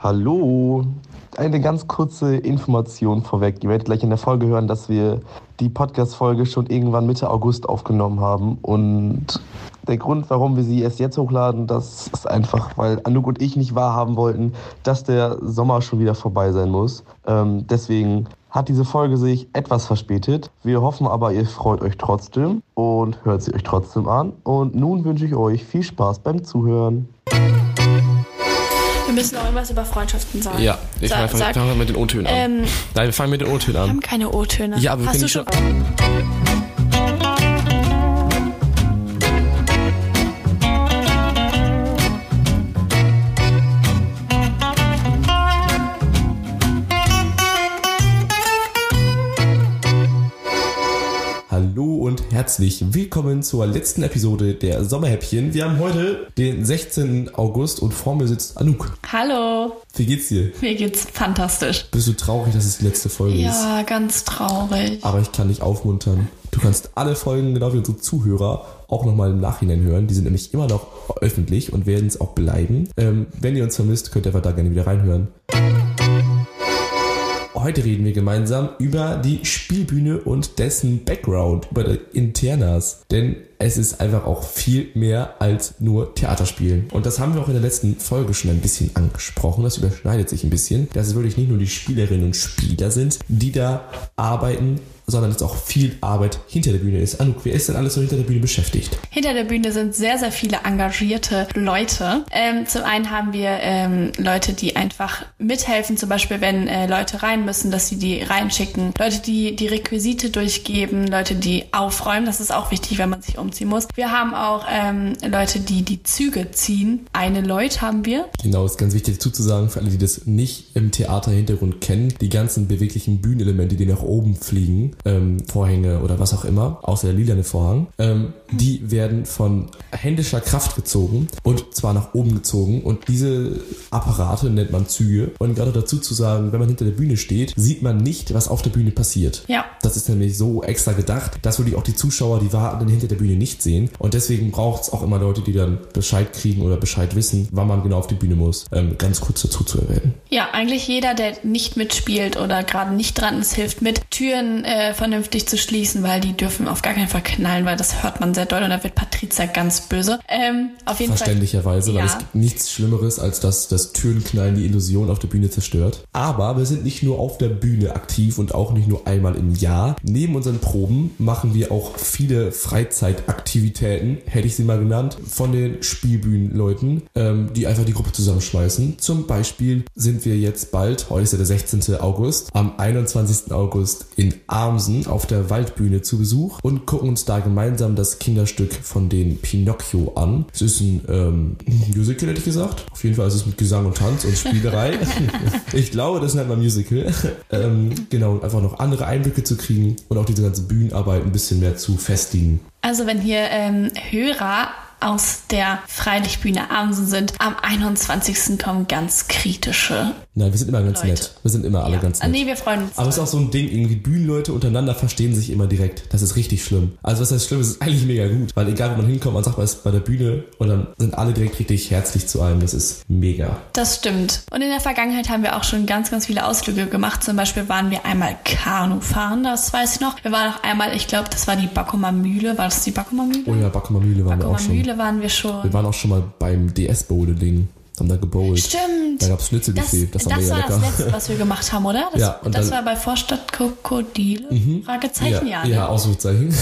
Hallo. Eine ganz kurze Information vorweg. Ihr werdet gleich in der Folge hören, dass wir die Podcast-Folge schon irgendwann Mitte August aufgenommen haben. Und der Grund, warum wir sie erst jetzt hochladen, das ist einfach, weil Anouk und ich nicht wahrhaben wollten, dass der Sommer schon wieder vorbei sein muss. Ähm, deswegen hat diese Folge sich etwas verspätet. Wir hoffen aber, ihr freut euch trotzdem und hört sie euch trotzdem an. Und nun wünsche ich euch viel Spaß beim Zuhören. Wir müssen auch irgendwas über Freundschaften sagen. Ja, ich Sa- fange fang mit den O-Tönen an. Ähm, Nein, wir fangen mit den O-Tönen wir an. haben keine O-Töne. Ja, aber wir Hast du schon. Herzlich willkommen zur letzten Episode der Sommerhäppchen. Wir haben heute den 16. August und vor mir sitzt Anouk. Hallo, Wie geht's dir? mir geht's fantastisch. Bist du traurig, dass es die letzte Folge ist? Ja, ganz traurig. Aber ich kann dich aufmuntern. Du kannst alle Folgen, genau wie unsere Zuhörer, auch nochmal im Nachhinein hören. Die sind nämlich immer noch öffentlich und werden es auch bleiben. Ähm, wenn ihr uns vermisst, könnt ihr einfach da gerne wieder reinhören. Heute reden wir gemeinsam über die Spielbühne und dessen Background, über die Internas. Denn es ist einfach auch viel mehr als nur Theaterspielen. Und das haben wir auch in der letzten Folge schon ein bisschen angesprochen. Das überschneidet sich ein bisschen, dass es wirklich nicht nur die Spielerinnen und Spieler sind, die da arbeiten, sondern dass auch viel Arbeit hinter der Bühne ist. Anouk, wer ist denn alles so hinter der Bühne beschäftigt? Hinter der Bühne sind sehr, sehr viele engagierte Leute. Ähm, zum einen haben wir ähm, Leute, die einfach mithelfen, zum Beispiel wenn äh, Leute rein müssen, dass sie die reinschicken. Leute, die die Requisite durchgeben, Leute, die aufräumen. Das ist auch wichtig, wenn man sich umziehen muss. Wir haben auch ähm, Leute, die die Züge ziehen. Eine Leute haben wir. Genau, ist ganz wichtig dazu zu sagen, für alle, die das nicht im Theaterhintergrund kennen, die ganzen beweglichen Bühnenelemente, die nach oben fliegen, ähm, Vorhänge oder was auch immer, außer der lilane Vorhang, ähm, die werden von händischer Kraft gezogen und zwar nach oben gezogen und diese Apparate nennt man Züge und gerade dazu zu sagen, wenn man hinter der Bühne steht, sieht man nicht, was auf der Bühne passiert. Ja. Das ist nämlich so extra gedacht, dass wirklich auch die Zuschauer, die Wartenden hinter der Bühne nicht sehen. Und deswegen braucht es auch immer Leute, die dann Bescheid kriegen oder Bescheid wissen, wann man genau auf die Bühne muss. Ähm, ganz kurz dazu zu erwähnen. Ja, eigentlich jeder, der nicht mitspielt oder gerade nicht dran ist, hilft mit, Türen äh, vernünftig zu schließen, weil die dürfen auf gar keinen Fall knallen, weil das hört man sehr doll und da wird Patrizia ganz böse. Ähm, auf jeden Fall. Verständlicherweise, weil Ja. es gibt nichts Schlimmeres, als dass das Türenknallen die Illusion auf der Bühne zerstört. Aber wir sind nicht nur auf der Bühne aktiv und auch nicht nur einmal im Jahr. Neben unseren Proben machen wir auch viele Freizeitaktivitäten, hätte ich sie mal genannt, von den Spielbühnenleuten, ähm, die einfach die Gruppe zusammenschmeißen. Zum Beispiel sind wir jetzt bald, heute ist ja der 16. August, am 21. August in Amsen auf der Waldbühne zu Besuch und gucken uns da gemeinsam das Kinderstück von den Pinocchio an. Es ist ein ähm, Musical, hätte ich gesagt. Auf jeden Fall ist es mit Gesang und Tanz und Spielerei. ich glaube, das nennt man Musical. ähm, genau, und einfach noch andere Einblicke zu kriegen und auch diese ganze Bühnenarbeit ein bisschen mehr zu festigen. Also wenn hier ähm, Hörer aus der Freilichtbühne Amsen sind, am 21. kommen ganz kritische. Nein, wir sind immer ganz Leute. nett. Wir sind immer alle Ja. ganz nett. nee, wir freuen uns. Aber es ist auch so ein Ding, irgendwie Bühnenleute untereinander verstehen sich immer direkt. Das ist richtig schlimm. Also was heißt schlimm, es ist eigentlich mega gut. Weil egal, wo man hinkommt, man sagt, man ist bei der Bühne und dann sind alle direkt richtig herzlich zu einem. Das ist mega. Das stimmt. Und in der Vergangenheit haben wir auch schon ganz, ganz viele Ausflüge gemacht. Zum Beispiel waren wir einmal Kanu fahren, das weiß ich noch. Wir waren auch einmal, ich glaube, das war die Backumer Mühle. War das die Backumer Mühle? Oh ja, Backumer Mühle waren wir Backumer auch schon. Mühle waren wir schon. Wir waren auch schon mal beim DS-Bowling. Haben da gebowlt. Stimmt. Da gab's Schnitzelbuffet. Das, das war mega war lecker. das letzte, was wir gemacht haben, oder? Das, Ja, und das dann- Mhm. war bei Vorstadt Krokodile? Fragezeichen, ja. ja, ne? ja, Ausrufezeichen.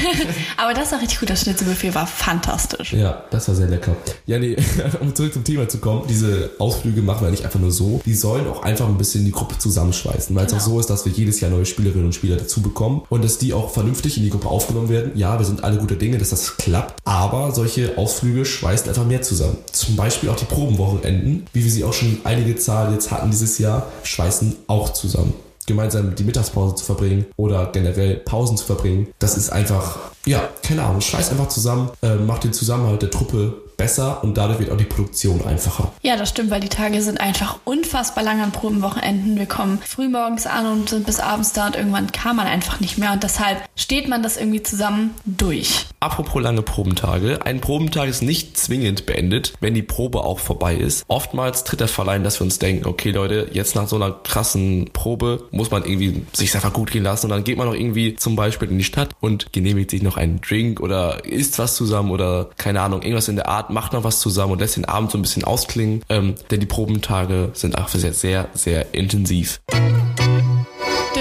Aber das war richtig gut. Das Schnitzelbuffet war fantastisch. Ja, das war sehr lecker. Ja, nee, um zurück zum Thema zu kommen, diese Ausflüge machen wir nicht einfach nur so. Die sollen auch einfach ein bisschen die Gruppe zusammenschweißen, weil es Genau. auch so ist, dass wir jedes Jahr neue Spielerinnen und Spieler dazu bekommen und dass die auch vernünftig in die Gruppe aufgenommen werden. Ja, wir sind alle gute Dinge, dass das klappt, aber solche Ausflüge schweißen einfach mehr zusammen. Zum Beispiel auch die Probenwochenenden, wie wir sie auch schon einige Zahl jetzt hatten dieses Jahr, schweißen auch zusammen gemeinsam die Mittagspause zu verbringen oder generell Pausen zu verbringen. Das ist einfach, ja, keine Ahnung, schweißt einfach zusammen, äh, macht den Zusammenhalt der Truppe besser und dadurch wird auch die Produktion einfacher. Ja, das stimmt, weil die Tage sind einfach unfassbar lang an Probenwochenenden. Wir kommen früh morgens an und sind bis abends da und irgendwann kann man einfach nicht mehr und deshalb steht man das irgendwie zusammen durch. Apropos lange Probentage. Ein Probentag ist nicht zwingend beendet, wenn die Probe auch vorbei ist. Oftmals tritt der Fall ein, dass wir uns denken, okay Leute, jetzt nach so einer krassen Probe muss man irgendwie sich einfach gut gehen lassen und dann geht man noch irgendwie zum Beispiel in die Stadt und genehmigt sich noch einen Drink oder isst was zusammen oder keine Ahnung, irgendwas in der Art, macht noch was zusammen und lässt den Abend so ein bisschen ausklingen, ähm, denn die Probentage sind einfach sehr, sehr, sehr intensiv.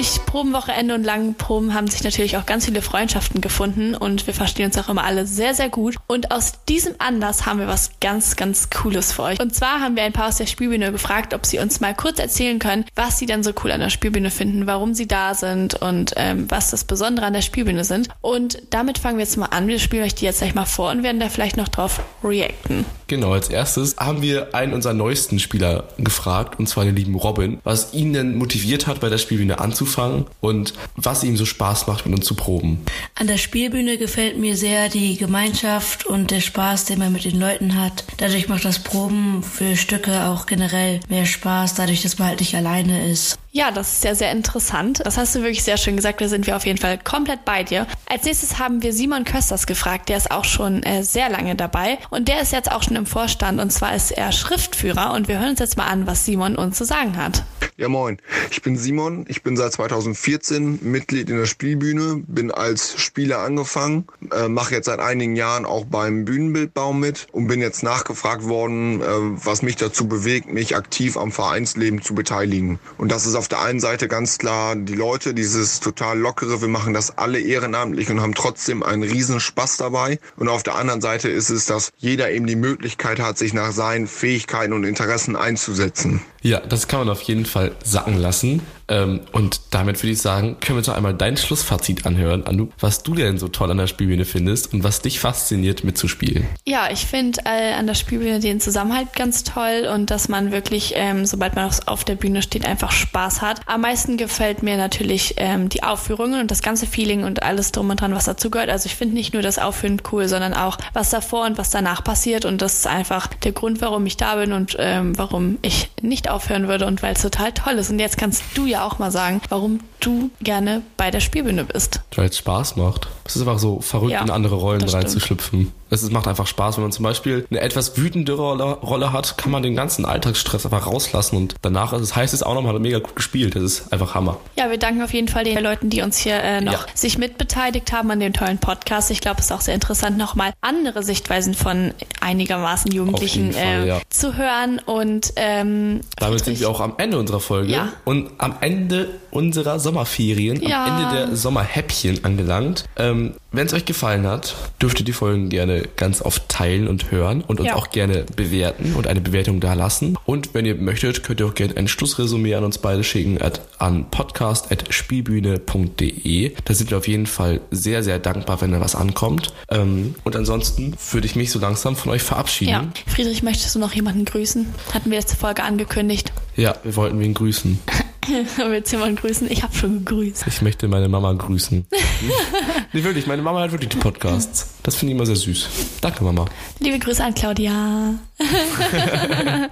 Durch Probenwochenende und langen Proben haben sich natürlich auch ganz viele Freundschaften gefunden und wir verstehen uns auch immer alle sehr, sehr gut. Und aus diesem Anlass haben wir was ganz, ganz Cooles für euch. Und zwar haben wir ein paar aus der Spielbühne gefragt, ob sie uns mal kurz erzählen können, was sie denn so cool an der Spielbühne finden, warum sie da sind und ähm, was das Besondere an der Spielbühne sind. Und damit fangen wir jetzt mal an. Wir spielen euch die jetzt gleich mal vor und werden da vielleicht noch drauf reacten. Genau, als erstes haben wir einen unserer neuesten Spieler gefragt, und zwar den lieben Robin, was ihn denn motiviert hat, bei der Spielbühne anzufangen und was ihm so Spaß macht, mit uns zu proben. An der Spielbühne gefällt mir sehr die Gemeinschaft und der Spaß, den man mit den Leuten hat. Dadurch macht das Proben für Stücke auch generell mehr Spaß, dadurch, dass man halt nicht alleine ist. Ja, das ist sehr, sehr interessant. Das hast du wirklich sehr schön gesagt. Da sind wir auf jeden Fall komplett bei dir. Als nächstes haben wir Simon Kösters gefragt. Der ist auch schon äh, sehr lange dabei. Und der ist jetzt auch schon im Vorstand. Und zwar ist er Schriftführer. Und wir hören uns jetzt mal an, was Simon uns zu sagen hat. Ja, moin. Ich bin Simon. Ich bin seit 2014 Mitglied in der Spielbühne. Bin als Spieler angefangen. Äh, Mache jetzt seit einigen Jahren auch beim Bühnenbildbau mit. Und bin jetzt nachgefragt worden, äh, was mich dazu bewegt, mich aktiv am Vereinsleben zu beteiligen. Und das ist auf der einen Seite ganz klar die Leute, dieses total lockere, wir machen das alle ehrenamtlich und haben trotzdem einen riesen Spaß dabei. Und auf der anderen Seite ist es, dass jeder eben die Möglichkeit hat, sich nach seinen Fähigkeiten und Interessen einzusetzen. Ja, das kann man auf jeden Fall sacken lassen. Ähm, und damit würde ich sagen, können wir uns noch einmal dein Schlussfazit anhören, Anu, was du denn so toll an der Spielbühne findest und was dich fasziniert mitzuspielen. Ja, ich finde äh, an der Spielbühne den Zusammenhalt ganz toll und dass man wirklich, ähm, sobald man auf der Bühne steht, einfach Spaß hat. Am meisten gefällt mir natürlich ähm, die Aufführungen und das ganze Feeling und alles drum und dran, was dazugehört. Also ich finde nicht nur das Aufführen cool, sondern auch was davor und was danach passiert und das ist einfach der Grund, warum ich da bin und ähm, warum ich nicht aufhören würde und weil es total toll ist. Und jetzt kannst du ja auch mal sagen, warum du gerne bei der Spielbühne bist. Weil es Spaß macht. Es ist einfach so verrückt, Ja, in andere Rollen reinzuschlüpfen. Es macht einfach Spaß, wenn man zum Beispiel eine etwas wütende Rolle, Rolle hat, kann man den ganzen Alltagsstress einfach rauslassen und danach ist es, heißt es auch noch, man hat mega gut gespielt. Das ist einfach Hammer. Ja, wir danken auf jeden Fall den Leuten, die uns hier äh, noch Ja. sich mitbeteiligt haben an dem tollen Podcast. Ich glaube, es ist auch sehr interessant, nochmal andere Sichtweisen von einigermaßen Jugendlichen Fall, äh, ja. zu hören. Und ähm, Damit sind wir auch am Ende unserer Folge Ja. und am Ende unserer Sommerferien, Ja. am Ende der Sommerhäppchen angelangt. Ähm, Wenn es euch gefallen hat, dürft ihr die Folgen gerne ganz oft teilen und hören und uns Ja. auch gerne bewerten und eine Bewertung da lassen. Und wenn ihr möchtet, könnt ihr auch gerne ein Schlussresümee an uns beide schicken at, an podcast.spielbühne.de. Da sind wir auf jeden Fall sehr, sehr dankbar, wenn da was ankommt. Ähm, und ansonsten würde ich mich so langsam von euch verabschieden. ja, Friedrich, möchtest du noch jemanden grüßen? Hatten wir letzte Folge angekündigt. ja wir wollten wen grüßen. Wir jetzt jemanden grüßen? Ich habe schon gegrüßt. Ich möchte meine Mama grüßen. nee, wirklich, meine Mama hat wirklich die Podcasts. Das finde ich immer sehr süß. Danke, Mama. Liebe Grüße an Claudia.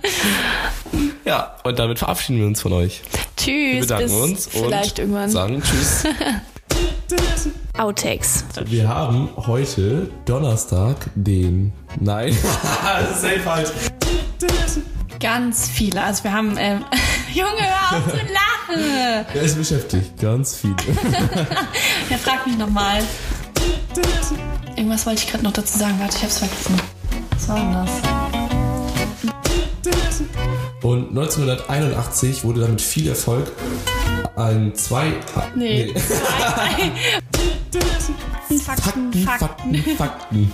Ja, und damit verabschieden wir uns von euch. Tschüss. Wir bedanken uns vielleicht und irgendwann. sagen Tschüss. Outtakes. Wir haben heute Donnerstag den. Nein. das ist safe falsch. Ganz viele. Also wir haben, ähm, Junge, hör auf zu lachen. Er ist beschäftigt. Ganz viel. Ja, frag mich nochmal. Irgendwas wollte ich gerade noch dazu sagen. Warte, ich hab's vergessen. Was war denn das? Und 1981 wurde damit viel Erfolg ein zwei. Nee. Fakten, Fakten, Fakten. Fakten, Fakten.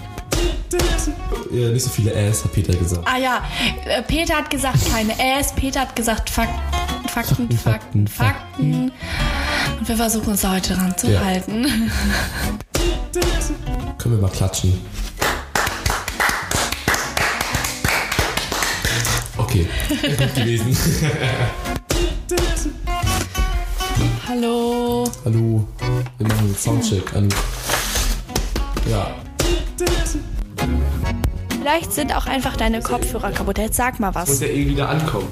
Ja, nicht so viele Äs, hat Peter gesagt. Ah ja, äh, Peter hat gesagt keine Äs, Peter hat gesagt Fak Fakten, Fakten, Fakten, Fakten. Und wir versuchen uns da heute dran zu Ja. halten. Können wir mal klatschen. Okay, gut gewesen. Hallo. Hallo, wir machen einen Soundcheck an. Ja. Vielleicht sind auch einfach deine Kopfhörer kaputt. Jetzt sag mal Muss was. ja eh wieder ankommen.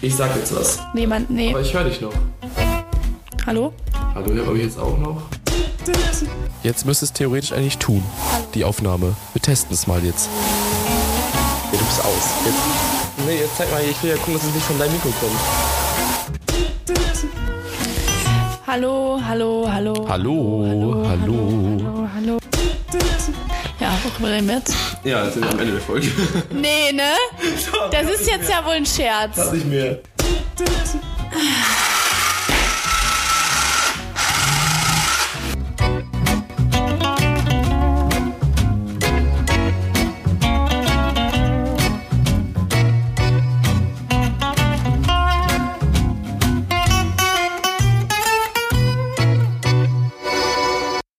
Ich sag jetzt was. Niemand, nee. Aber ich höre dich noch. Hallo? Hallo, hört mich jetzt auch noch? Jetzt müsste es theoretisch eigentlich tun. Die Aufnahme. Wir testen es mal jetzt. Ja, du bist aus. Jetzt. Nee, jetzt zeig mal, ich will ja gucken, dass es nicht von deinem Mikro kommt. Hallo, hallo, hallo. Hallo, hallo. Hallo, hallo. Ja, worüber reden wir jetzt? Ja, jetzt sind wir am Ende der Folge. Nee, ne? Das ist jetzt ja wohl ein Scherz. Nicht mehr.